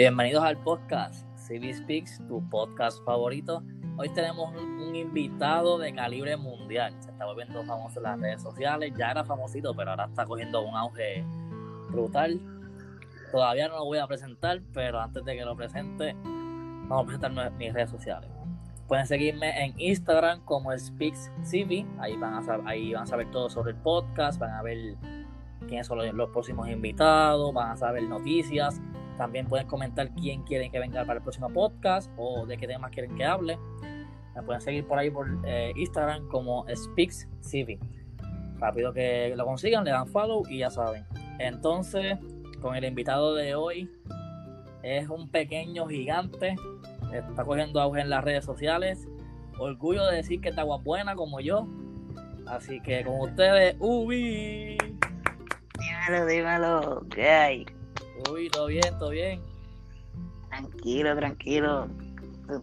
Bienvenidos al podcast CB Speaks, tu podcast favorito. Hoy tenemos un, invitado de calibre mundial. Se está volviendo famoso en las redes sociales. Ya era famosito, pero ahora está cogiendo un auge brutal. Todavía no lo voy a presentar, pero antes de que lo presente, vamos a presentar mis redes sociales. Pueden seguirme en Instagram como Speaks CV. Ahí van a saber, ahí van a saber todo sobre el podcast, van a ver quiénes son los próximos invitados, van a saber noticias también pueden comentar quién quieren que venga para el próximo podcast o de qué temas quieren que hable. Me pueden seguir por ahí por eh, Instagram como SpeaksCV. Rápido que lo consigan, le dan follow y ya saben. Entonces, con el invitado de hoy, es un pequeño gigante. Está cogiendo auge en las redes sociales. Orgullo de decir que está buena como yo. Así que con ustedes, Ubi. Dímelo, dímelo, ¿qué hay? Uy, todo bien, todo bien. Tranquilo, tranquilo.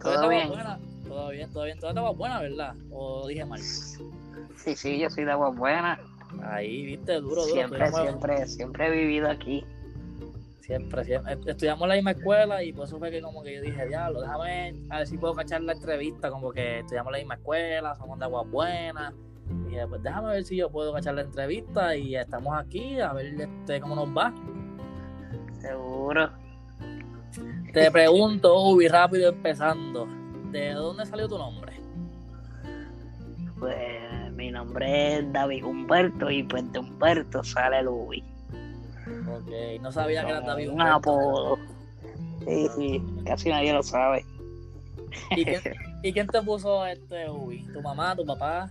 ¿Todo, bien? Buena? Todo bien, todo bien. Todo estaba buena, ¿verdad? ¿O dije mal? Sí, sí, yo soy de agua buena. Ahí, viste, duro, duro. Siempre, siempre, siempre he vivido aquí. Siempre, siempre. Estudiamos en la misma escuela y por eso fue que como que yo dije, diablo, déjame a ver si puedo cachar la entrevista, como que estudiamos en la misma escuela, somos de agua buena. Y dije, pues déjame ver si yo puedo cachar la entrevista y estamos aquí a ver este, cómo nos va. Seguro. Te pregunto, Ubi, rápido empezando. ¿De dónde salió tu nombre? Pues mi nombre es David Humberto y pues de Humberto sale el Ubi. Ok, no sabía que era David Humberto. Un apodo. Sí, sí, casi nadie lo sabe. ¿Y quién, ¿y quién te puso este Ubi? ¿Tu mamá, tu papá?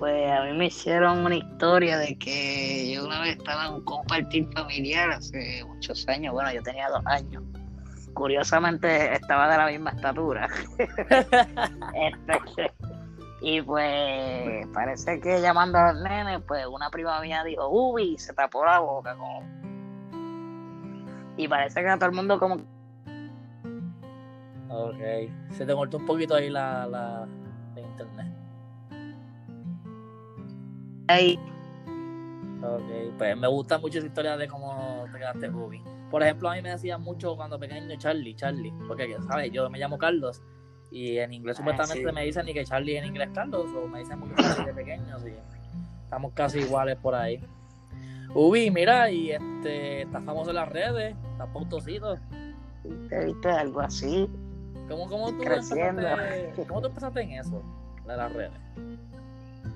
Pues a mí me hicieron una historia de que yo una vez estaba en un compartir familiar hace muchos años, bueno, yo tenía dos años. Curiosamente estaba de la misma estatura. Este, y pues parece que llamando a los nenes, pues una prima mía dijo, uy, se tapó la boca como... Y parece que a todo el mundo como... Ok, se te cortó un poquito ahí la, la internet. Ok, pues me gusta mucho esa historia de cómo te quedaste Ruby. Por ejemplo, a mí me decían mucho cuando pequeño Charlie, Charlie, porque, ¿sabes? Yo me llamo Carlos y en inglés ah, supuestamente me dicen ni que Charlie en inglés Carlos, o me dicen mucho Charlie de pequeño, así. Estamos casi iguales por ahí. Ubi, mira, y este, estás famoso en las redes, estás pautosito. ¿Te viste algo así? ¿Cómo, cómo, tú Empezaste, ¿Cómo tú empezaste en eso, de las redes?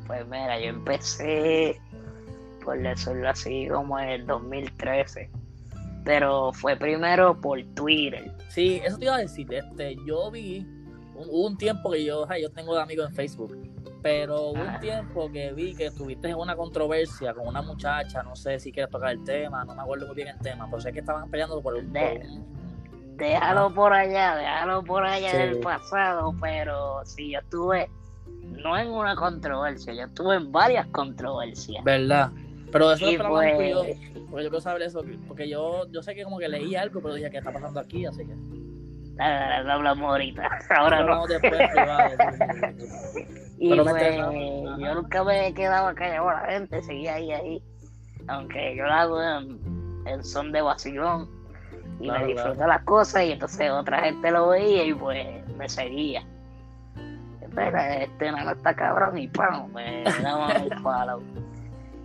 Pues mira, yo empecé, por decirlo así, como en el 2013. Pero fue primero por Twitter. Sí, eso te iba a decir. Este, yo vi, hubo un, tiempo que yo, yo tengo de amigos en Facebook, pero hubo un tiempo que vi que estuviste en una controversia con una muchacha, no sé si quieres tocar el tema, no me acuerdo muy bien el tema, pero sé que estaban peleando por un... déjalo por allá, déjalo por allá del pasado, pero si yo estuve no en una controversia, yo estuve en varias controversias. ¿Verdad? Pero eso es pues... que yo, porque yo quiero saber eso, porque yo, yo sé que como que leí algo, pero dije, ¿qué está pasando aquí? Así que... Lo hablamos ahorita, ahora no. Después, y pues, yo nunca me he quedado callado, la gente seguía ahí, ahí. Aunque yo lo hago en, son de vacilón y me disfruto las cosas y entonces otra gente lo veía y pues me seguía este no está cabrón y ¡pam! me daba un palo.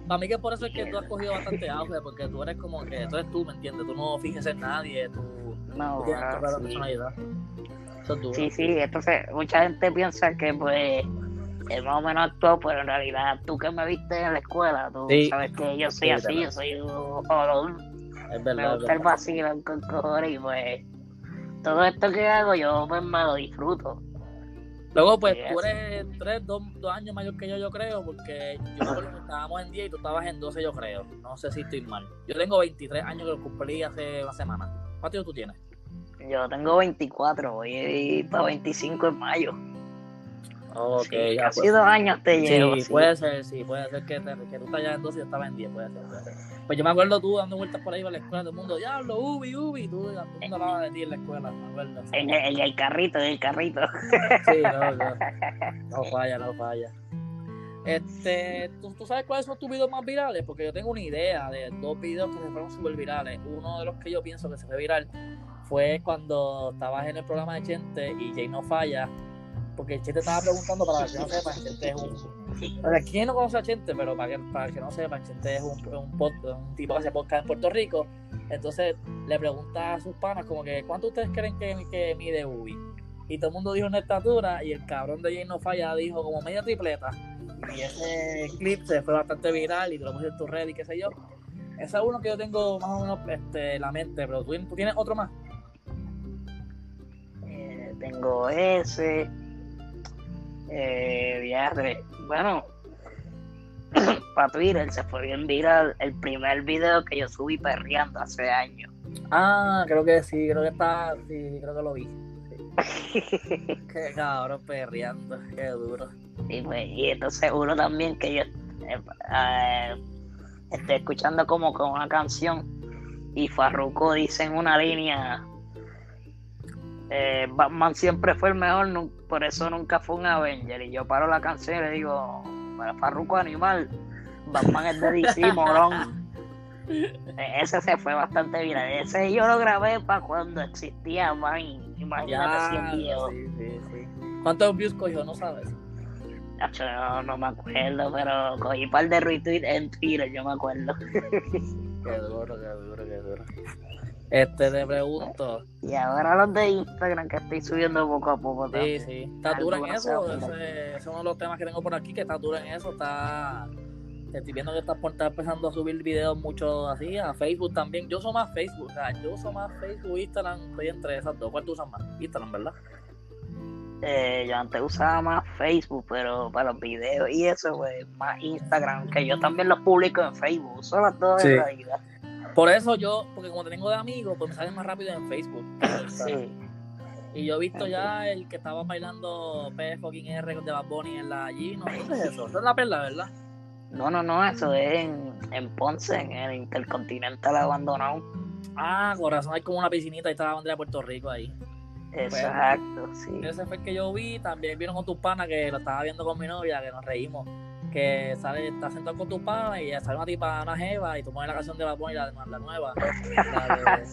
Para mí que por eso es que tú has cogido bastante auge, porque tú eres como que, tú eres tú, ¿me entiendes? Tú no fijes en nadie, tú, no, tienes tu personalidad. sí, sí, entonces mucha gente piensa que pues es más o menos actuado, pero en realidad tú que me viste en la escuela, tú sabes que yo soy así, yo soy un jodón. Es verdad. Me gusta el vacilón con cojones y pues todo esto que hago yo pues me lo disfruto. Luego, pues tú eres tres, dos, años mayor que yo, yo creo, porque yo estábamos en 10 y tú estabas en 12, yo creo. No sé si estoy mal. Yo tengo 23 años que lo cumplí hace una semana. ¿Cuántos tú tienes? Yo tengo 24, voy para 25 en mayo. Ok, sí, casi dos años te llevo. Sí, puede ser, sí, puede ser que, que tú estás ya en 12 y yo estaba en 10, puede ser, puede ser. Pues yo me acuerdo tú dando vueltas por ahí por la escuela, todo el mundo, diablo, Ubi, Ubi, tú todo el mundo hablaba de ti en la escuela, me acuerdo. En el, carrito, en el carrito. Sí, no, no, no falla, no falla. Este, ¿tú, ¿tú, sabes cuáles son tus videos más virales? Porque yo tengo una idea de dos videos que se fueron súper virales. Uno de los que yo pienso que se fue viral fue cuando estabas en el programa de Chente y Jay no falla. Porque Chente estaba preguntando para que no sepa, Chente es un. Para quien no conoce a Chente, pero para que, para que no sepa, Chente es un, un, un tipo que hace podcast en Puerto Rico. Entonces le pregunta a sus panas, como que, ¿cuánto ustedes creen que, que mide Ubi? Y todo el mundo dijo una estatura, y el cabrón de Jay no falla dijo como media tripleta. Y ese clip se fue bastante viral y te lo puse en tu red y qué sé yo. Ese es uno que yo tengo más o menos este, en la mente, pero ¿tú, tienes otro más. Eh, tengo ese. Eh, Bueno, para Twitter se fue bien viral el primer video que yo subí perreando hace años. Ah, creo que sí, creo que está, sí, creo que lo vi. qué cabrón perreando, qué duro. Y, pues, y entonces uno también que yo eh, eh, estoy escuchando como con una canción y Farruko dice en una línea eh, Batman siempre fue el mejor, por eso nunca fue un Avenger. Y yo paro la canción y le digo, Farruko animal, Batman es de DC, morón. E-, ese se fue bastante bien. Ese yo lo grabé para cuando existía Vine. Imagínate si ¿Cuántos views cogió? No sabes. No, no me acuerdo, pero cogí un par de retweets en Twitter, yo me acuerdo. qué duro, qué duro, qué duro. Este, te pregunto. Y ahora los de Instagram que estoy subiendo poco a poco. Sí, sí. ¿Está duro en eso? Ese, es uno de los temas que tengo por aquí, que está duro en eso. Está estoy viendo que estás, empezando a subir videos mucho así, a Facebook también. Yo uso más Facebook, o sea, yo uso más Facebook, Instagram, estoy entre esas dos. ¿Cuál tú usas más? Instagram, ¿verdad? Eh, yo antes usaba más Facebook, pero para los videos y eso, pues, más Instagram, que yo también los publico en Facebook, uso las dos en realidad. Por eso yo, porque como te tengo de amigos, pues me salen más rápido en Facebook. Sí. Y yo he visto ya el que estaba bailando P fucking R de Bad Bunny en la allí, ¿no? ¿Qué es eso? Eso es la perla, ¿verdad? No, no, no, eso es en, en Ponce, en el Intercontinental abandonado. Ah, corazón, hay como una piscinita y está la bandera de Puerto Rico ahí. Exacto, sí. Ese fue el que yo vi. También vieron con tus panas que lo estaba viendo con mi novia, que nos reímos. Que sale, está sentado con tus panas y sale una tipa, una jeva, y tú pones la canción de la y la, la nueva.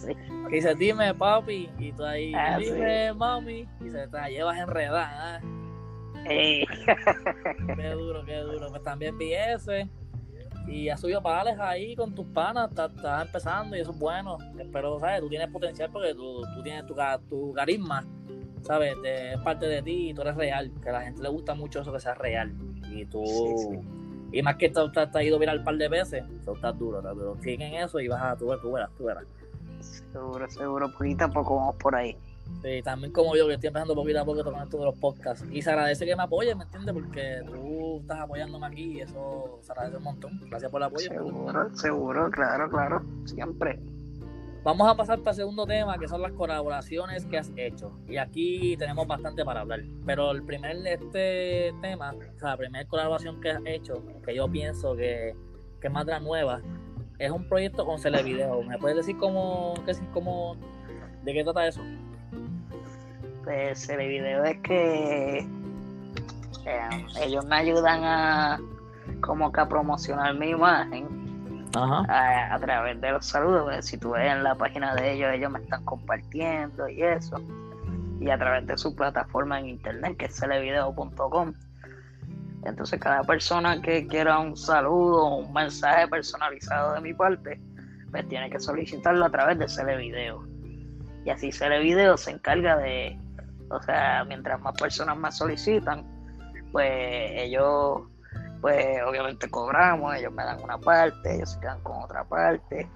Que dice, dime papi, y tú ahí, ah, dime mami, y se te la llevas enredada. ¿eh? qué duro, qué duro. Pues también vi ese. Y has subido parales ahí con tus panas, estás, empezando y eso es bueno. Pero, ¿sabes? Tú tienes potencial porque tú, tú tienes tu, tu carisma, ¿sabes? es parte de ti y tú eres real. Que a la gente le gusta mucho eso que sea real. Y tú. Y más que tú, te has ido viral un par de veces, eso está duro, está duro. Sigue en eso y vas a, tú, tú verás, tú verás. Seguro, seguro, poquito a poco vamos por ahí. Sí, también como yo, que estoy empezando poquito a poquito con esto de los podcasts. Y se agradece que me apoyen, ¿me entiendes? Porque tú estás apoyándome aquí y eso se agradece un montón. Gracias por el apoyo. Seguro, seguro, claro, claro, siempre. Vamos a pasar para el segundo tema, que son las colaboraciones que has hecho. Y aquí tenemos bastante para hablar. Pero el primer este tema, o sea, la primera colaboración que has hecho, que yo pienso que, que es más de la nueva, es un proyecto con Celevideo. ¿Me puedes decir cómo, qué, cómo, de qué trata eso? pues el video es que eh, ellos me ayudan a como que a promocionar mi imagen A, través de los saludos pues, si tú ves en la página de ellos ellos me están compartiendo y eso. Y a través de su plataforma en internet que es celevideo.com entonces cada persona que quiera un saludo un mensaje personalizado de mi parte pues tiene que solicitarlo a través de Celevideo y así Celevideo se encarga de o sea, mientras más personas más solicitan, pues ellos, pues obviamente cobramos, ellos me dan una parte, ellos se quedan con otra parte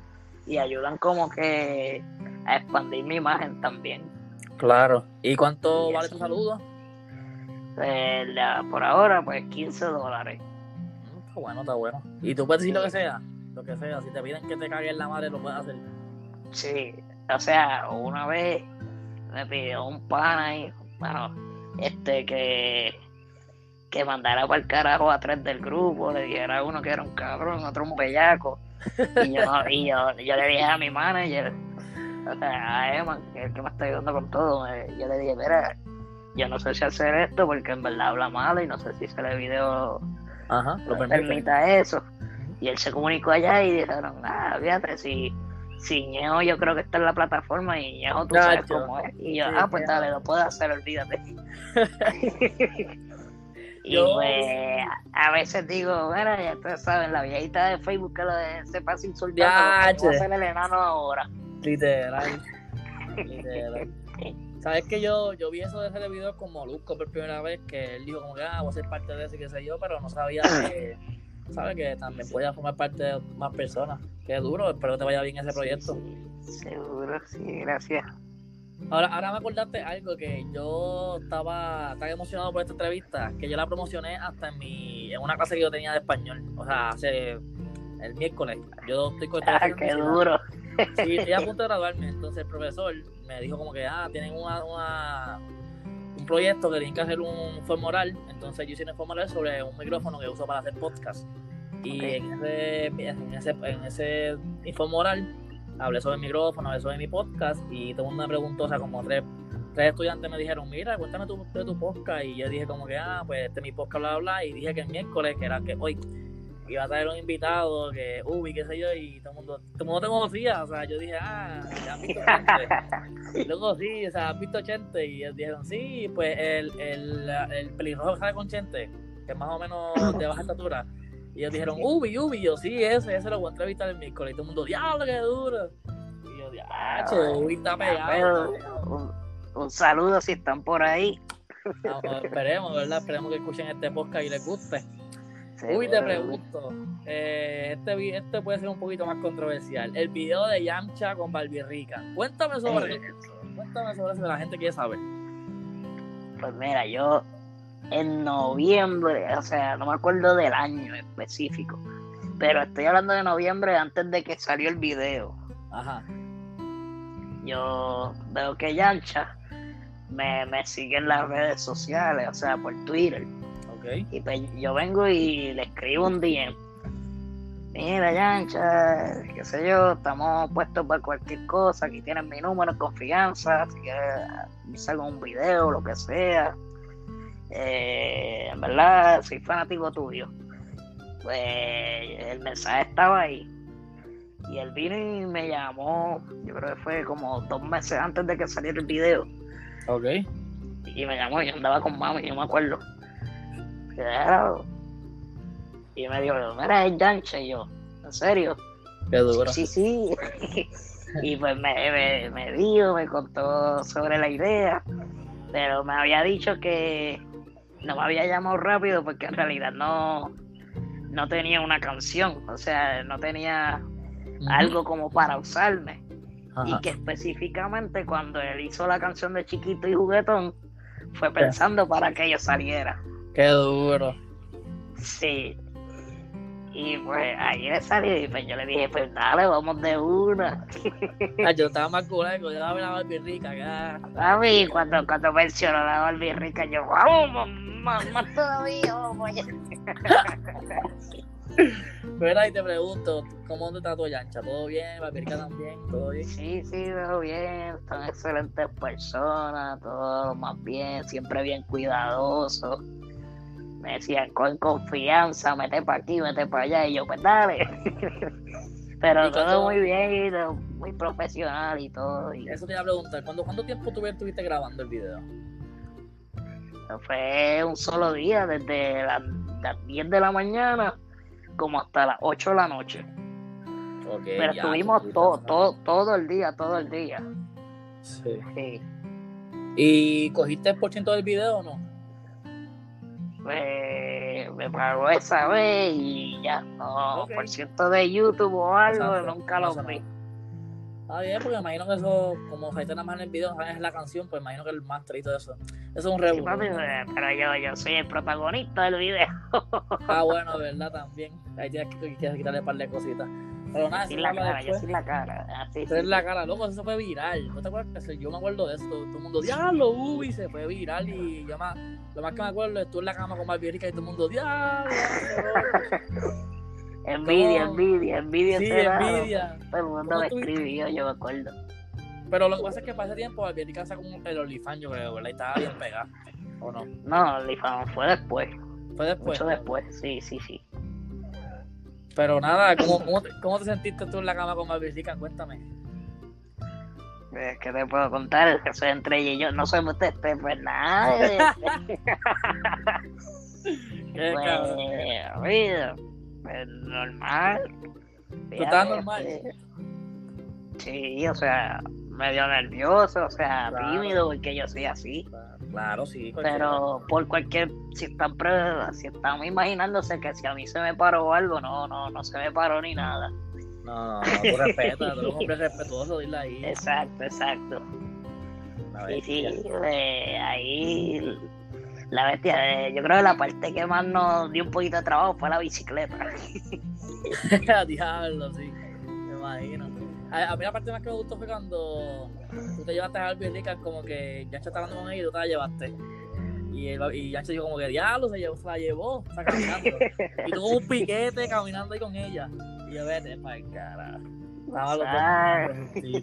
y ayudan como que a expandir mi imagen también. Claro. ¿Y cuánto vale tu saludo? Pues, por ahora, pues 15 dólares. Mm, está bueno, está bueno. ¿Y tú puedes decir lo que sea? Lo que sea. Si te piden que te caguen la madre, lo puedes hacer. Sí. O sea, una vez me pidió un pana y, bueno, este que que mandara para el carajo a tres del grupo, le dijera a uno que era un cabrón, otro un bellaco. Y yo, y yo, yo le dije a mi manager, o sea, a Emma, que es el que me está ayudando con todo, yo le dije, mira, yo no sé si hacer esto porque en verdad habla mal y no sé si se le video Ajá, lo permita eso. Y él se comunicó allá y dijeron, ah, fíjate, si, si Ñejo yo creo que está en la plataforma y Ñejo tú sabes cómo es. Y yo, ah, pues dale, lo puedo hacer, olvídate. y pues a veces digo, mira, ya ustedes saben, la viejita de Facebook que lo de, se pasa insultando, va a hacer el enano ahora. Literal. Literal. Sabes que yo, yo vi eso de ese video con Molusco por primera vez, que él dijo como que ah, voy a ser parte de eso y qué sé yo, pero no sabía que, ¿sabes? Que también podía formar parte de más personas. Qué duro, espero que te vaya bien ese proyecto. seguro, sí, gracias. Ahora, ahora me acordaste algo que yo estaba tan emocionado por esta entrevista que yo la promocioné hasta en mi en una clase que yo tenía de español. O sea, hace el miércoles. Yo estoy con Ah, qué duro. Sí, estoy a punto de graduarme. Entonces el profesor me dijo como que, ah, tienen una, un proyecto que tienen que hacer un formulario. Entonces yo hice un formulario sobre un micrófono que uso para hacer podcast. Y en, ese, en ese, en ese hablé sobre el micrófono, hablé sobre mi podcast y todo el mundo me preguntó, o sea, como tres, tres estudiantes me dijeron, mira, cuéntame tu, de tu podcast. Y yo dije como que, ah, pues este es mi podcast, bla, bla, bla. Y dije que el miércoles, que era que hoy iba a traer un invitado que, uy, qué sé yo, y todo el mundo, todo el mundo te conocía, o sea, yo dije, ah, ya has visto gente. luego sí, o sea, has visto gente, y ellos dijeron, sí, pues el, el, el pelirrojo que sale con Chente, que es más o menos de baja estatura, y ellos dijeron, uy, uy, yo sí, ese, ese lo voy a entrevistar el miércoles, y todo el mundo, diablo, qué duro. Y yo, diablo, uy, está pegado. Un, un saludo si están por ahí. esperemos, ¿verdad? Esperemos que escuchen este podcast y les guste. Uy, te pregunto, eh, este, este puede ser un poquito más controversial. El video de Yamcha con Rica. Cuéntame sobre eso. Cuéntame sobre eso, la gente quiere saber. Pues mira, yo en noviembre, o sea, no me acuerdo del año específico, pero estoy hablando de noviembre antes de que salió el video. Ajá. Yo veo que Yamcha me, me sigue en las redes sociales, o sea, por Twitter y pues yo vengo y le escribo un DM. Mira, Yancha, qué sé yo, estamos puestos para cualquier cosa. Aquí tienes mi número, confianza. Si quieres, salgo un video, lo que sea. Eh, en verdad, soy fanático tuyo. Pues el mensaje estaba ahí. Y él vino y me llamó, yo creo que fue como dos meses antes de que saliera el video. Ok. Y me llamó, yo andaba con mami, yo me acuerdo. Y me dijo, mira, es Yancha. Y yo, ¿en serio? Qué duro. Sí, sí. y pues me, me, me dijo, me contó sobre la idea. Pero me había dicho que no me había llamado rápido porque en realidad no, no tenía una canción. O sea, no tenía algo como para usarme. Y que específicamente cuando él hizo la canción de Chiquito y Juguetón, fue pensando para que yo saliera. Qué duro. Sí. Y pues ahí le salí y pues yo le dije, pues dale, vamos de una. Ah, yo estaba más culeco, yo la la Barbie rica acá. A mí cuando, cuando mencionó la Barbie rica, yo, vamos, más, más todavía, vamos Pero ahí te pregunto, ¿cómo te está tu yancha? ¿Todo bien? ¿La rica también? ¿Todo bien? Sí, sí, todo bien. Son excelentes personas, todo más bien, siempre bien cuidadosos me decían con confianza, mete para aquí, mete para allá, y yo, pues dale. Pero todo muy bien, muy profesional y todo. Eso te iba a preguntar, ¿cuánto, cuánto tiempo tú estuviste grabando el video? Fue un solo día, desde las, 10 de la mañana como hasta las 8 de la noche. Pero estuvimos todo, todo, todo el día, todo el día. Sí. sí. ¿Y cogiste el por ciento del video o no? Me, me pagó esa vez y ya, no, por cierto de YouTube o algo, nunca lo vi. Ah, bien, porque imagino que eso, como se nada más en el video, es la canción, pues imagino que el máster y todo eso. Eso es un revuelo. pero yo, yo soy el protagonista del video. ah, bueno, verdad, también. Ahí tienes que, que quitarle un par de cositas. Pero nada, sin la cara, yo sin la cara. Así, sí. la cara, loco, eso fue viral. ¿No te acuerdas? Yo me acuerdo de eso. Todo el mundo, diablo, uy, se fue viral. Y yo más, lo más que me acuerdo es tú en la cama con Barbie y todo el mundo, diablo. envidia, envidia, envidia. Sí, envidia. Todo el mundo me escribió, yo me acuerdo. Pero lo que pasa es que para ese tiempo Barbie sacó el OnlyFans, yo creo, ¿verdad? Y estaba bien pegada. ¿O no? No, OnlyFans fue después. Fue después. Mucho después, sí, sí, sí. Pero nada, ¿cómo, cómo, te, cómo te sentiste tú en la cama con Malvisica? Cuéntame. Es que te puedo contar, que soy entre ella y yo, no soy usted, pues nada. ¿Qué pues, pues, normal. ¿Tú estás normal? Sí, o sea, medio nervioso, o sea, tímido, porque yo soy así. Claro, sí. Pero por cualquier, si están, si están imaginándose que si a mí se me paró algo, no, no, no se me paró ni nada. No, no, tú respetas, tú eres un hombre respetuoso, dile ahí. Exacto, exacto. Sí, sí, ahí la bestia, yo creo que la parte que más nos dio un poquito de trabajo fue la bicicleta. Diablo, sí, me imagino. A, mí la parte más que me gustó fue cuando tú te llevaste a Albi como que ya está hablando con ella y tú te la llevaste. Y, el, y Yancho dijo como que diablo se, llevó, se la llevó, está caminando. y tuvo un piquete caminando ahí con ella. Y yo vete para el cara. Sí.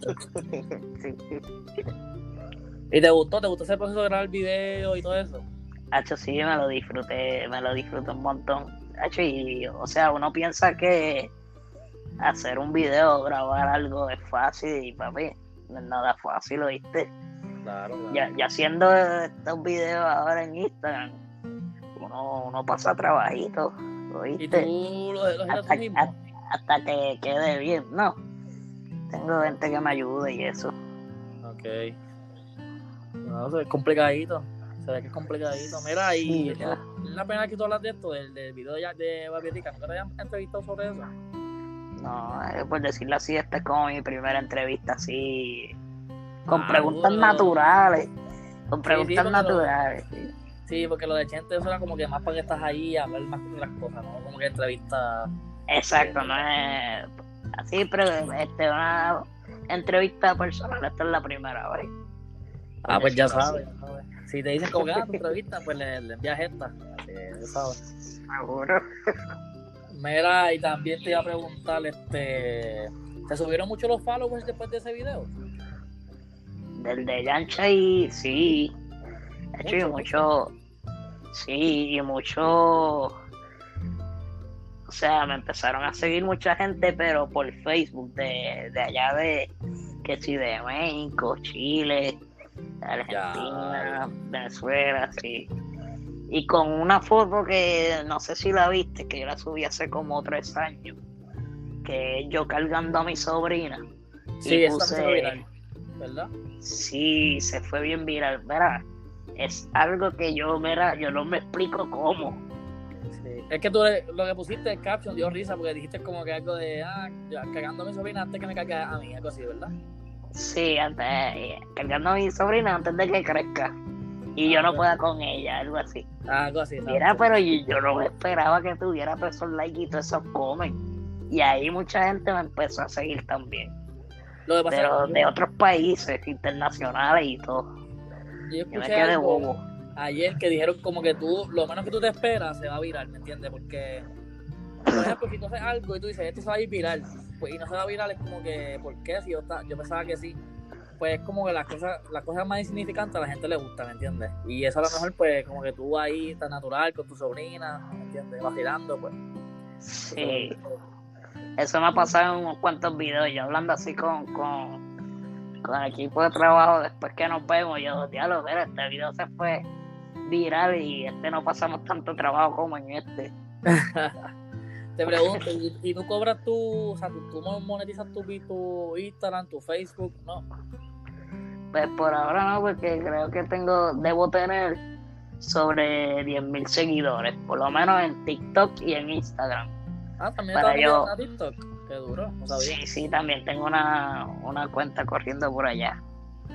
¿Y te gustó? ¿Te gustó ese proceso de grabar el video y todo eso? Hacho, sí, me lo disfruté, me lo disfruté un montón. Hacho, y, o sea, uno piensa que hacer un video, grabar algo es fácil y papi, no es nada fácil, ¿oíste? Claro, claro. Ya, ya haciendo estos videos ahora en Instagram, uno, uno pasa trabajito, ¿oíste? ¿Y tú lo, hasta, hasta, que quede bien, ¿no? Tengo gente que me ayude y eso. Ok. No, es complicadito se ve que es complicadito. Mira, y es la pena que tú hablas de esto, del, del video de, de Babietica. ¿Nunca te habían entrevistado sobre eso? No, eh, por decirlo así, esta es como mi primera entrevista así. Con ah, preguntas naturales. Con preguntas naturales. Sí. porque lo de Chente eso era como que más para que estás ahí a ver más las cosas, ¿no? Como que entrevista. Exacto, no es así, pero este, una entrevista personal, esta es la primera vez. Ah, pues ya sabes. Si te dicen como que ah, tu entrevista, pues le, le envías esta. Seguro. Mira, y también te iba a preguntar, este, ¿te subieron mucho los followers después de ese video? Del de Yancha y sí. He hecho mucho, sí, y mucho, o sea, me empezaron a seguir mucha gente, pero por Facebook, de, de allá de, que sí, de México, Chile, Argentina, Venezuela, sí. Y con una foto que no sé si la viste, que yo la subí hace como tres años, que yo cargando a mi sobrina. Sí, eso fue viral, ¿verdad? Sí, se fue bien viral, ¿verdad? Es algo que yo, mira, yo no me explico cómo. Es que tú lo que pusiste el caption dio risa porque dijiste como que algo de, ah, cargando a mi sobrina antes que me cargue a mí, algo así, ¿verdad? Sí, antes, eh, cargando a mi sobrina antes de que crezca. Y yo no pueda con ella, algo así. Algo así. Mira, pero yo, no esperaba que tuviera todos esos likes y todos esos comen. Y ahí mucha gente me empezó a seguir también. pero de otros países internacionales y todo. Yo escuché me quedé bobo. Ayer que dijeron como que tú, lo menos que tú te esperas se va a virar, ¿me entiendes? Porque, por ejemplo, si tú haces algo y tú dices, esto se va a ir viral, pues, y no se va a viral, es como que, ¿por qué? Si yo, yo pensaba que sí. Pues es como que las cosas, las cosas más insignificantes a la gente le gusta, ¿me entiendes? Y eso a lo mejor, pues, como que tú ahí tan natural con tu sobrina, ¿me entiendes? Vacilando, pues. Sí. Eso me ha pasado en unos cuantos videos, yo hablando así con, con, con el equipo de trabajo, después que nos vemos, yo, diálogo, mira, este video se fue viral y este no pasamos tanto trabajo como en este. Te pregunto, ¿y, tú cobras tu, o sea, tú, monetizas tu, tu Instagram, tu Facebook, no? Pues por ahora no, porque creo que tengo, debo tener sobre 10.000 seguidores, por lo menos en TikTok y en Instagram. Ah, también Para yo... TikTok, qué duro, no sabía. Sí, sí, también tengo una, una cuenta corriendo por allá.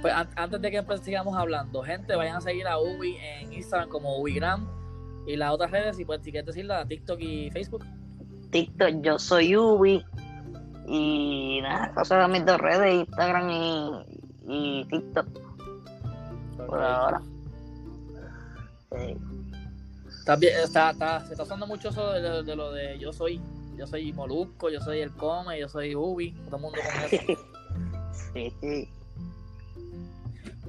Pues antes de que sigamos hablando, gente, vayan a seguir a Ubi en Instagram como Ubigram y las otras redes, y pues si quieres decirla, TikTok y Facebook. TikTok yo soy Ubi y nada, esas mis dos redes, Instagram y, TikTok. Por ahora. También está, está, se está usando mucho eso de, lo de yo soy, yo soy Molusco, yo soy el Come, yo soy Ubi, todo el mundo con eso. sí.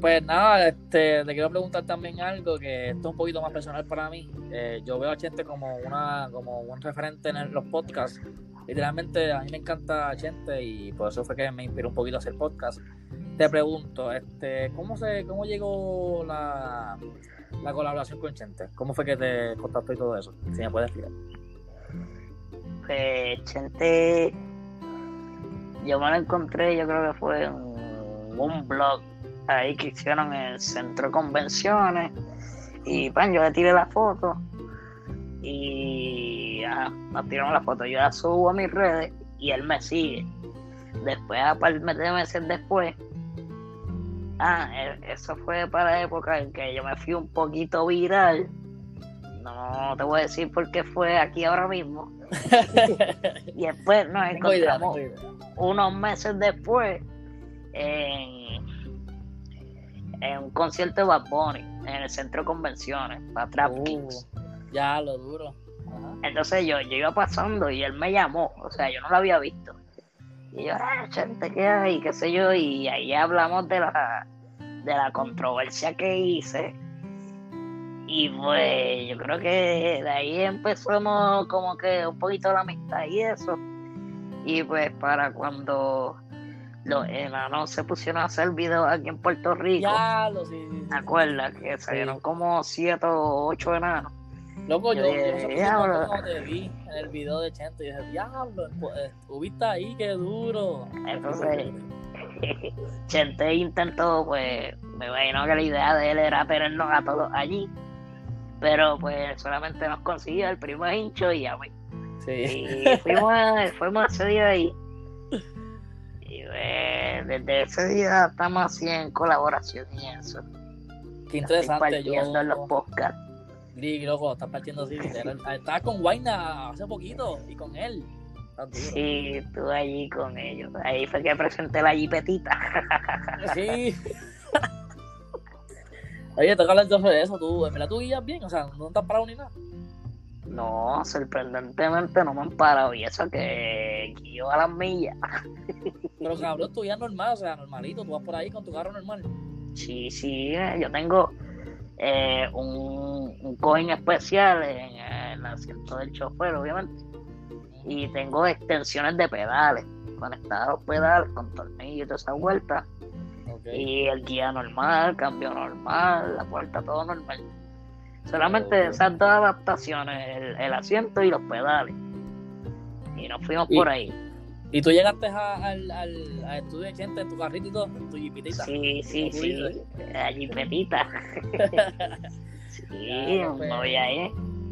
Pues nada, este, te quiero preguntar también algo que esto es un poquito más personal para mí. Eh, yo veo a Chente como una, como un referente en los podcasts. Literalmente a mí me encanta Chente y por eso fue que me inspiró un poquito a hacer podcast. Te pregunto, este, ¿cómo se, cómo llegó la, la colaboración con Chente? ¿Cómo fue que te contactó y todo eso? Si me puedes explicar. Pues Chente, yo me lo encontré, yo creo que fue un blog ahí que hicieron el centro de convenciones. Y pues yo le tiré la foto y ya, nos tiramos la foto. Yo la subo a mis redes y él me sigue. Después, a par de meses después, ah, e, eso fue para la época en que yo me fui un poquito viral. No te voy a decir por qué fue aquí ahora mismo. y después nos encontramos unos meses después en, en un concierto de Bad Bunny en el centro de convenciones para Trap uh, Ya, lo duro. Entonces yo, yo iba pasando y él me llamó, o sea, yo no lo había visto. Y yo, ah, gente, ¿qué hay? ¿Qué sé yo? Y ahí hablamos de la, de la controversia que hice. Y pues yo creo que de ahí empezamos como que un poquito la amistad y eso. Y pues para cuando los enanos se pusieron a hacer videos aquí en Puerto Rico. Ya, lo sí, ¿Te acuerdas? Que salieron como siete o ocho enanos. Loco, yo, yo, yo te vi en el video de Chente y dije, diablo, estuviste ahí, qué duro. Entonces, Chente intentó, pues, me imagino que la idea de él era tenernos a todos allí. Pero pues solamente nos consiguió el primo hincho y a mí. Sí. Y fuimos, fuimos ese día ahí desde ese día estamos así en colaboración y eso. Qué interesante. Yo en los podcasts. Grig, loco, estás partiendo así. Estaba con Guayna hace poquito y con él. Sí, estuve allí con ellos. Ahí fue que presenté la jipetita. sí. Oye, toca hablar de eso. ¿Tú, ¿Me la tú guías bien? O sea, no estás parado ni nada. No, sorprendentemente no me han parado y eso que yo a las millas. Pero cabrón, tú ya normal, o sea, normalito, tú vas por ahí con tu carro normal. Sí, sí, eh, yo tengo eh, un, un coin especial en el asiento del chofer, obviamente. Y tengo extensiones de pedales, conectadas a los pedales con tornillos y toda esa vuelta. Y el guía normal, cambio normal, la puerta todo normal. Solamente esas dos adaptaciones, el, asiento y los pedales. Y nos fuimos por ahí. ¿Y tú llegaste al, al, estudio de gente en tu carrito y todo? ¿En tu jipetita? Sí, sí, sí. La jipetita. sí, pues. voy ahí.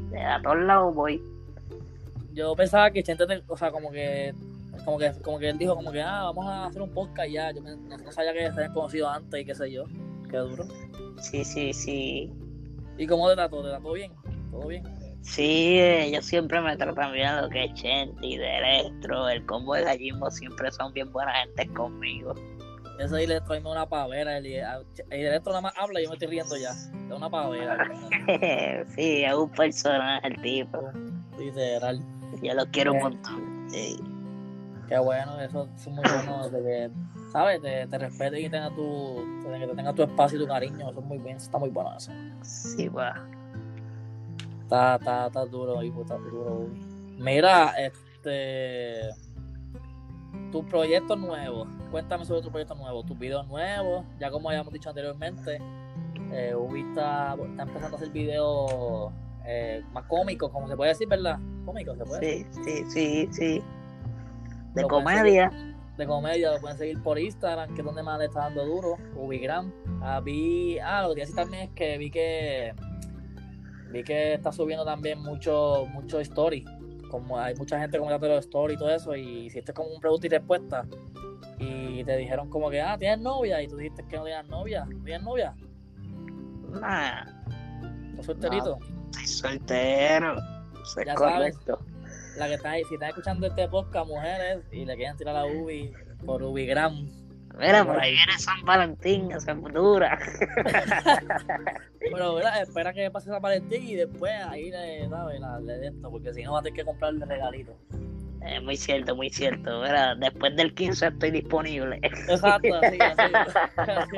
De a todos lados voy. Yo pensaba que Chente, o sea, como que como que como que él dijo como que ah vamos a hacer un podcast ya yo no, sabía que se habían conocido antes y qué sé yo qué duro sí sí sí ¿Y cómo te trató? ¿Te trató bien? ¿Todo bien? Sí, ellos siempre me tratan bien lo que es Chenti, de Electro, el combo de gallismo siempre son bien buenas gente conmigo. Eso ahí le trae una pavera. El, Electro nada más habla y yo me estoy riendo ya. Es una pavera. sí, es un personaje el tipo. Literal. Yo lo quiero un montón. Sí. Qué bueno, eso es muy bueno de que, ¿sabes? Te, te respete y tenga tu, que te tenga tu espacio y tu cariño. Eso es muy bien, está muy bueno eso. Sí, va. Está, está, está duro, hijo, está duro. Mira, este. Tus proyectos nuevos. Cuéntame sobre tus proyectos nuevos, tus videos nuevos. Ya como habíamos dicho anteriormente, eh, está, está empezando a hacer videos eh, más cómicos, como se puede decir, ¿verdad? Cómicos, se puede Sí, sí, sí, sí de comedia. de comedia, lo pueden seguir por Instagram, que es donde más le está dando duro, Ubigram. Ah, vi, ah, lo que decir también es que vi que vi que está subiendo también mucho, mucho story. Como hay mucha gente comentando los stories y todo eso, y es como un pregunta y respuesta, y te dijeron como que, ah, tienes novia, y tú dijiste que no tienes novia, ¿tienes novia? Nah. ¿Estás solterito? estoy soltero. ya correcto. Sabes, la que está ahí, si están escuchando este podcast, mujeres, y le quieren tirar a Ubi por Ubigram. Mira, por ahí viene San Valentín, esa dura. bueno, ¿verdad? espera que pase San Valentín y después ahí le, ¿sabes? La, le esto, porque si no va a tener que comprarle regalito. Eh, muy cierto, muy cierto. Después del 15 estoy disponible. Exacto, así, así. así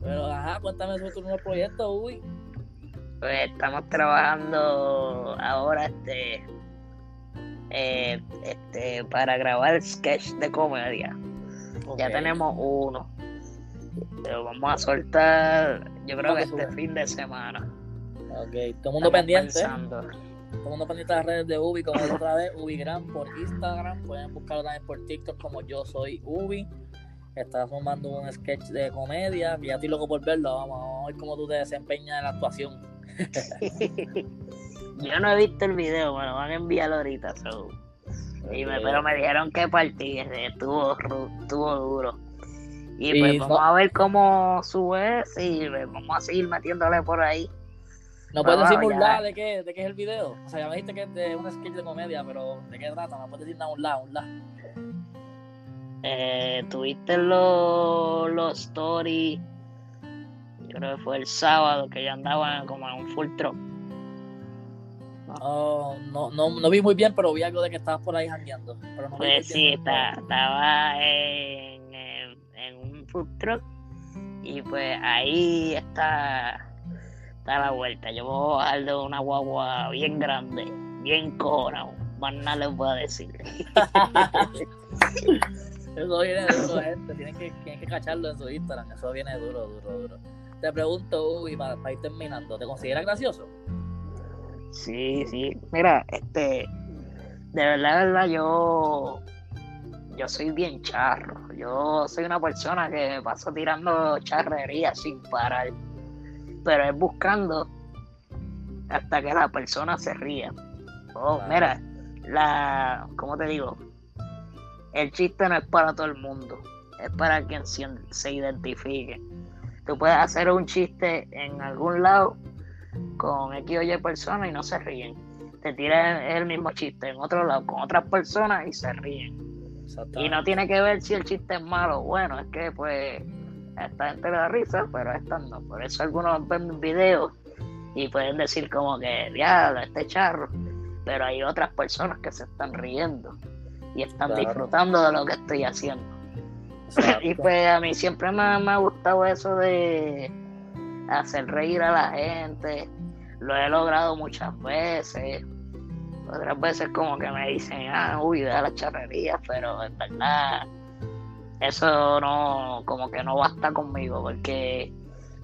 Pero, ajá, cuéntame sobre tu nuevo proyecto, Uy. Pues estamos trabajando ahora este, eh, este para grabar sketch de comedia. Ya tenemos uno. Pero vamos a soltar, yo creo que este fin de semana. Ok, todo el mundo pendiente. Todo el mundo pendiente de las redes de Ubi, como otra vez, Ubigram por Instagram. Pueden buscarlo también por TikTok como yo soy Ubi. Estás formando un sketch de comedia. Y ya estoy loco por verlo. Vamos a ver cómo tú te desempeñas en la actuación. yo no he visto el video, me lo van a enviar ahorita. Y me, pero me dijeron que partí, estuvo, estuvo duro. Y pues vamos a ver cómo sube y vamos a seguir metiéndole por ahí. No puedes decir nada de qué, de qué es el video. O sea, ya me dijiste que es de un sketch de comedia, pero ¿de qué trata? No puedes decir nada un lado, un lado. Eh, Tuviste los los stories. Yo creo que fue el sábado que ya andaban como en un full truck. No, no, no, no vi muy bien, pero vi algo de que estabas por ahí jangueando. pues sí, estaba en food truck y pues ahí está está la vuelta. Yo voy a bajar de una guagua bien grande, bien cora, más nada les voy a decir. eso viene duro, gente. Tienen que, tienen que cacharlo en su Instagram. Eso viene duro, duro, duro. Te pregunto, Uy, para, para ir terminando, ¿te consideras gracioso? Sí, sí. Mira, este, de verdad, de verdad, yo yo soy bien charro. Yo soy una persona que paso tirando charrería sin parar. Pero es buscando hasta que la persona se ría. Oh, mira, la, ¿cómo te digo? El chiste no es para todo el mundo. Es para quien se identifique. Tú puedes hacer un chiste en algún lado con X o Y personas y no se ríen. Te tiran el mismo chiste en otro lado con otras personas y se ríen y no tiene que ver si el chiste es malo o bueno, es que pues a esta gente le da risa, pero a esta no. Por eso algunos ven videos y pueden decir como que, diablo, este charro. Pero hay otras personas que se están riendo y están disfrutando de lo que estoy haciendo. y pues a mí siempre me, me ha gustado eso de hacer reír a la gente. Lo he logrado muchas veces otras veces como que me dicen, ah, uy, de la charrería, pero en verdad eso no, como que no basta conmigo, porque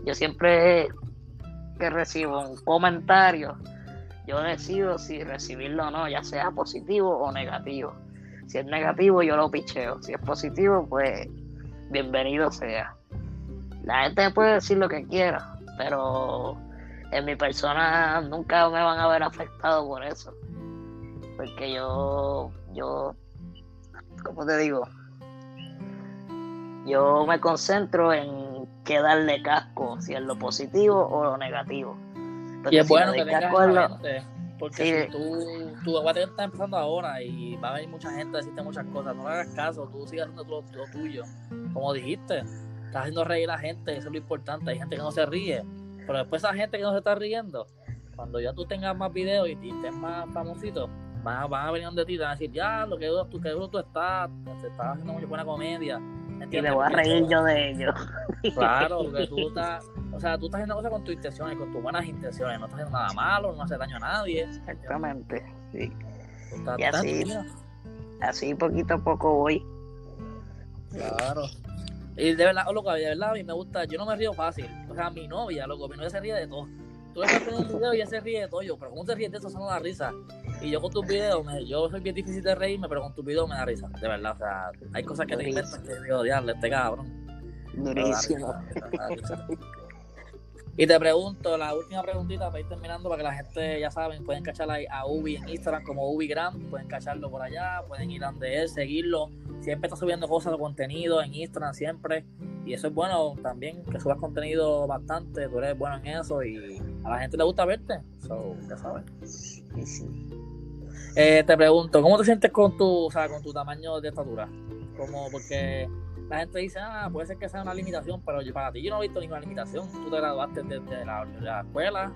yo siempre que recibo un comentario, yo decido si recibirlo o no, ya sea positivo o negativo. Si es negativo, yo lo picheo. Si es positivo, pues bienvenido sea. La gente puede decir lo que quiera, pero en mi persona nunca me van a ver afectado por eso porque yo, yo, ¿cómo te digo? Yo me concentro en qué darle casco, si es lo positivo o lo negativo. y es bueno que tengas lo... porque si tú, tu aguante está empezando ahora y va a venir mucha gente a decirte muchas cosas, no le hagas caso, tú sigas haciendo lo, tuyo. Como dijiste, estás haciendo reír a la gente, eso es lo importante. Hay gente que no se ríe, pero después esa gente que no se está riendo, cuando ya tú tengas más videos y, y estés más famosito, van, a venir de ti y te van a decir, ya, lo que duro tú, que duro tú estás, te estás haciendo muy buena comedia. Y me voy a reír yo de ellos. Claro, porque tú estás, o sea, tú estás haciendo cosas con tus intenciones, con tus buenas intenciones, no estás haciendo nada malo, no hace daño a nadie. Exactamente, sí. y así, así poquito a poco voy. Claro. Y de verdad, loco, de verdad a mí me gusta, yo no me río fácil. O sea, mi novia, loco, mi novia se ríe de todo. Tú le estás un video y ella se ríe de todo, yo, pero ¿cómo se ríe de eso? No da risa. Y yo con tus videos, me, yo soy bien difícil de reírme, pero con tus videos me da risa, de verdad. O sea, hay cosas que te inventan que digo, diablo, este cabrón. Y te pregunto, la última preguntita para ir terminando, para que la gente ya saben, pueden cacharla ahí a Ubi en Instagram como UbiGram, pueden cacharlo por allá, pueden ir donde él, seguirlo. Siempre está subiendo cosas de contenido en Instagram, siempre. Y eso es bueno también, que subas contenido bastante, tú eres bueno en eso y a la gente le gusta verte. So, ya sabes. Eh, te pregunto, ¿cómo te sientes con tu, o sea, con tu tamaño de estatura? Como porque la gente dice, ah, puede ser que sea una limitación, pero para ti yo no he visto ninguna limitación. Tú te graduaste desde la, la escuela,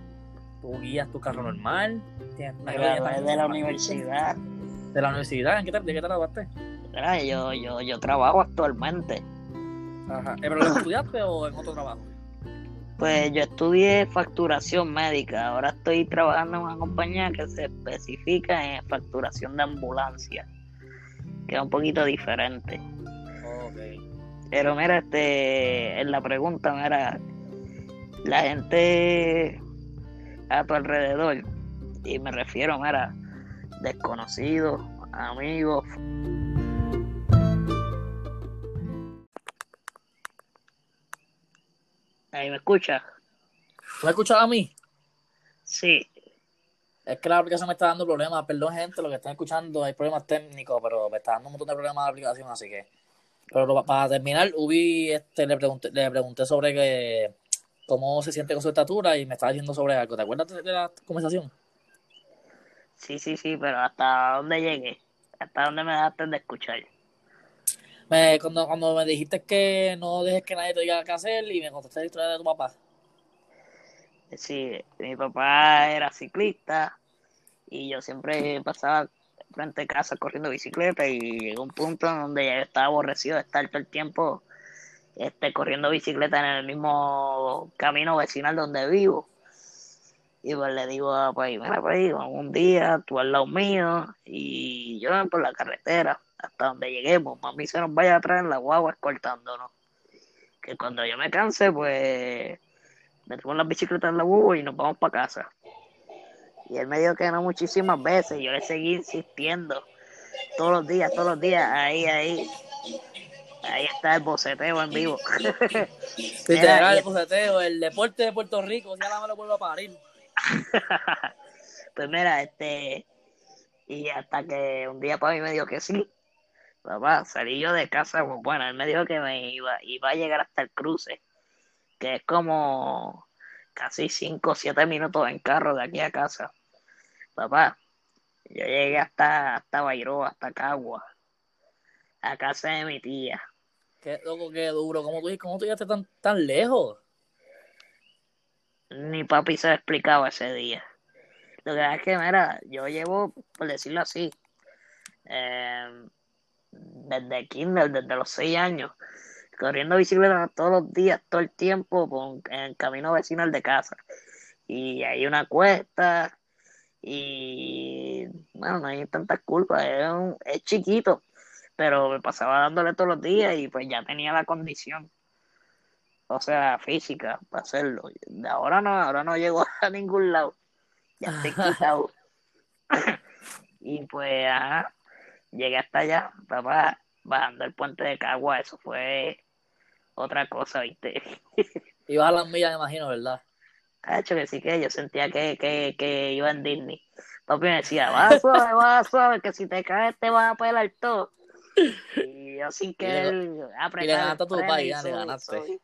tú guías tu carro normal. Tienes de la universidad. ¿De la universidad? ¿En qué te, ¿De qué te graduaste? yo, yo, yo trabajo actualmente. Ajá. ¿Pero lo estudiaste o en otro trabajo? Pues yo estudié facturación médica. Ahora estoy trabajando en una compañía que se especifica en facturación de ambulancia, que es un poquito diferente. Pero mira, este, en la pregunta, mira, la gente a tu alrededor, y me refiero, mira, desconocidos, amigos. Ahí me escucha. ¿Me escuchas a mí? Sí. Es que la aplicación me está dando problemas. Perdón, gente, lo que están escuchando, hay problemas técnicos, pero me está dando un montón de problemas de la aplicación, así que. Pero para terminar, Ubi este, le, pregunté, le pregunté sobre que, cómo se siente con su estatura y me estaba diciendo sobre algo. ¿Te acuerdas de la conversación? Sí, sí, sí, pero ¿hasta dónde llegué? ¿Hasta dónde me dejaste de escuchar? Me, cuando, cuando me dijiste que no dejes que nadie te diga qué hacer y me contaste la historia de tu papá. Sí, mi papá era ciclista y yo siempre pasaba frente a casa corriendo bicicleta y llegó un punto en donde ya estaba aborrecido de estar todo el tiempo este, corriendo bicicleta en el mismo camino vecinal donde vivo. Y pues le digo a país, mira país, un día tú al lado mío y yo por la carretera hasta donde lleguemos. Mami se nos vaya a traer la guagua escoltándonos. Que cuando yo me canse, pues metemos las bicicletas en la guagua y nos vamos para casa. Y él me dijo que no muchísimas veces. Yo le seguí insistiendo. Todos los días, todos los días. Ahí, ahí. Ahí está el boceteo en vivo. Literal, el boceteo, el deporte de Puerto Rico, ya no lo vuelvo a parir. pues mira, este. Y hasta que un día para mí me dijo que sí. Papá, salí yo de casa, pues bueno, él me dijo que me iba, iba a llegar hasta el cruce, que es como casi 5 o 7 minutos en carro de aquí a casa. Papá, yo llegué hasta, hasta Bairro, hasta Cagua, a casa de mi tía. Qué loco, qué duro. ¿Cómo tú, cómo tú llegaste tan, tan lejos? Ni papi se explicaba ese día. Lo que es que, mira, yo llevo, por decirlo así, eh, desde kinder, desde los 6 años, corriendo bicicleta todos los días, todo el tiempo, en el camino vecinal de casa. Y hay una cuesta, y bueno, no hay tantas culpas, es, es chiquito, pero me pasaba dándole todos los días y pues ya tenía la condición, o sea, física para hacerlo. De ahora no, ahora no llego a ningún lado, ya estoy quitado. y pues, ajá, llegué hasta allá, papá, bajando el puente de Cagua, eso fue otra cosa, ¿viste? Iba a las millas, me imagino, ¿verdad? hecho que sí que yo sentía que, que, que iba en Disney. Papi me decía, va suave, va suave, que si te caes te vas a pelar todo. Y yo sin querer apretar. Y le ganaste a tu país, le ganaste.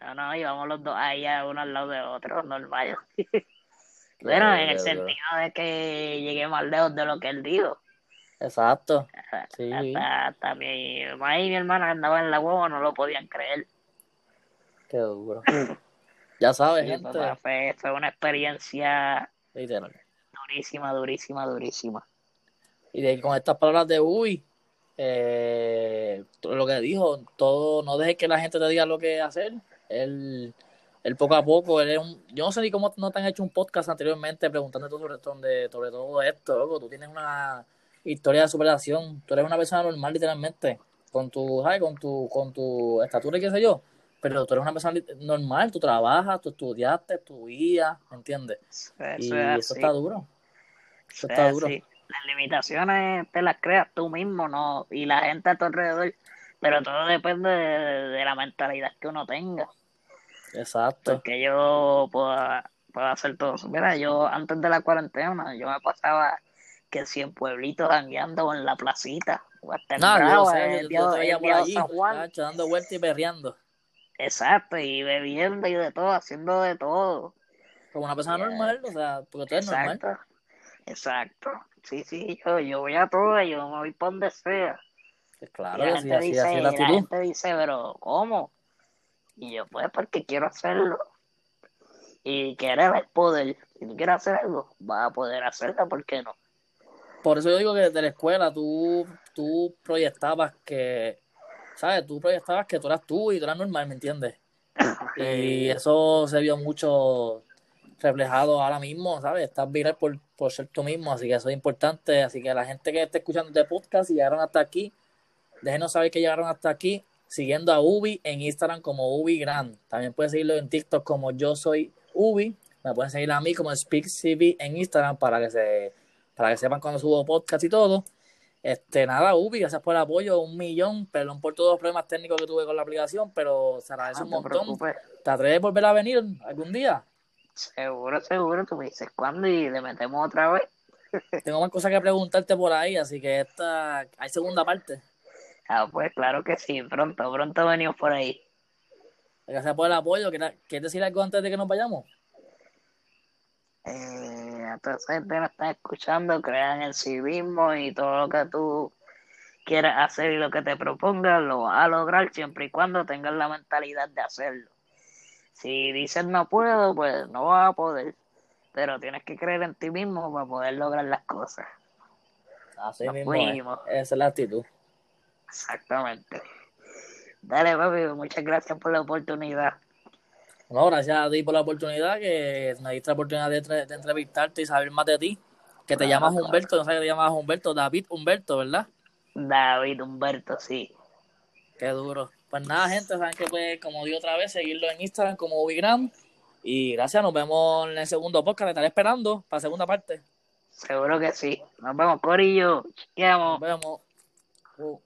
No, no, íbamos los dos ahí, uno al lado de otro, normal. bueno, en el sentido de que llegué más lejos de lo que él dijo. Exacto. Sí. Hasta, mi mamá y mi hermana andaban en la huevo no lo podían creer. Qué duro. ya sabes, gente. fue, fue, una experiencia durísima, durísima, durísima. Y de, con estas palabras de Uy, eh, lo que dijo, todo, no dejes que la gente te diga lo que hacer. Él, él poco a poco, él es un, yo no sé ni cómo no te han hecho un podcast anteriormente preguntándote sobre, sobre, sobre todo esto, loco. Tú tienes una historia de superación. Tú eres una persona normal, literalmente, con tu, con tu, con tu estatura y qué sé yo. Pero tú eres una persona normal, tú trabajas, tú estudiaste, tu vida, ¿entiendes? y eso está duro. Eso, está duro. Las limitaciones te las creas tú mismo, ¿no? Y la gente a tu alrededor. Pero todo depende de, la mentalidad que uno tenga. Exacto. Porque yo puedo, puedo hacer todo Mira, yo antes de la cuarentena, yo me pasaba que si en pueblitos andando en la placita, o hasta no, yo, dando vueltas y berreando. Exacto, y bebiendo y de todo, haciendo de todo. Como una persona normal, o sea, porque tú eres normal. Exacto, sí, sí, yo, yo voy a todo, yo me voy por donde sea. Pues claro, y la, gente, dice, así la, la gente dice, pero ¿cómo? Y yo, pues, porque quiero hacerlo. Y quieres el poder. Si tú quieres hacer algo, vas a poder hacerlo, ¿por qué no? Por eso yo digo que desde la escuela tú, tú proyectabas que, ¿sabes? Tú proyectabas que tú eras tú y tú eras normal, ¿me entiendes? Y eso se vio mucho reflejado ahora mismo, ¿sabes? Estás viral por, por ser tú mismo, así que eso es importante. Así que la gente que esté escuchando este podcast y llegaron hasta aquí, déjenos saber que llegaron hasta aquí siguiendo a Ubi en Instagram como Ubi Grand. También puedes seguirlo en TikTok como yo soy Ubi. Me pueden seguir a mí como SpeakCV en Instagram para que se para que sepan cuando subo podcast y todo. Este, nada, Ubi, gracias por el apoyo, un millón, perdón por todos los problemas técnicos que tuve con la aplicación, pero se agradece un montón. Te, atreves a volver a venir algún día? Seguro, seguro, tú me dices cuándo y le metemos otra vez. Tengo más cosas que preguntarte por ahí, así que esta hay segunda parte. Ah, pues claro que sí, pronto, pronto venimos por ahí. Gracias por el apoyo. ¿Quieres decir algo antes de que nos vayamos? Eh, a toda esa gente que nos está escuchando, crean en sí mismo y todo lo que tú quieras hacer y lo que te propongas lo vas a lograr siempre y cuando tengas la mentalidad de hacerlo. Si dices no puedo, pues no vas a poder, pero tienes que creer en ti mismo para poder lograr las cosas. Así mismo, esa es la actitud. Exactamente. Dale, papi, muchas gracias por la oportunidad. No, gracias a ti por la oportunidad, que me diste la oportunidad de, entrevistarte y saber más de ti. Que te llamas Humberto, no sé que te llamas Humberto, David Humberto, ¿verdad? David Humberto, sí. Qué duro. Pues nada, gente, saben que pues, como digo otra vez, seguirlo en Instagram como Ubigram. Y gracias, nos vemos en el segundo podcast, te estaré esperando para la segunda parte. Seguro que sí. Nos vemos, Corillo. Nos vemos. Uh.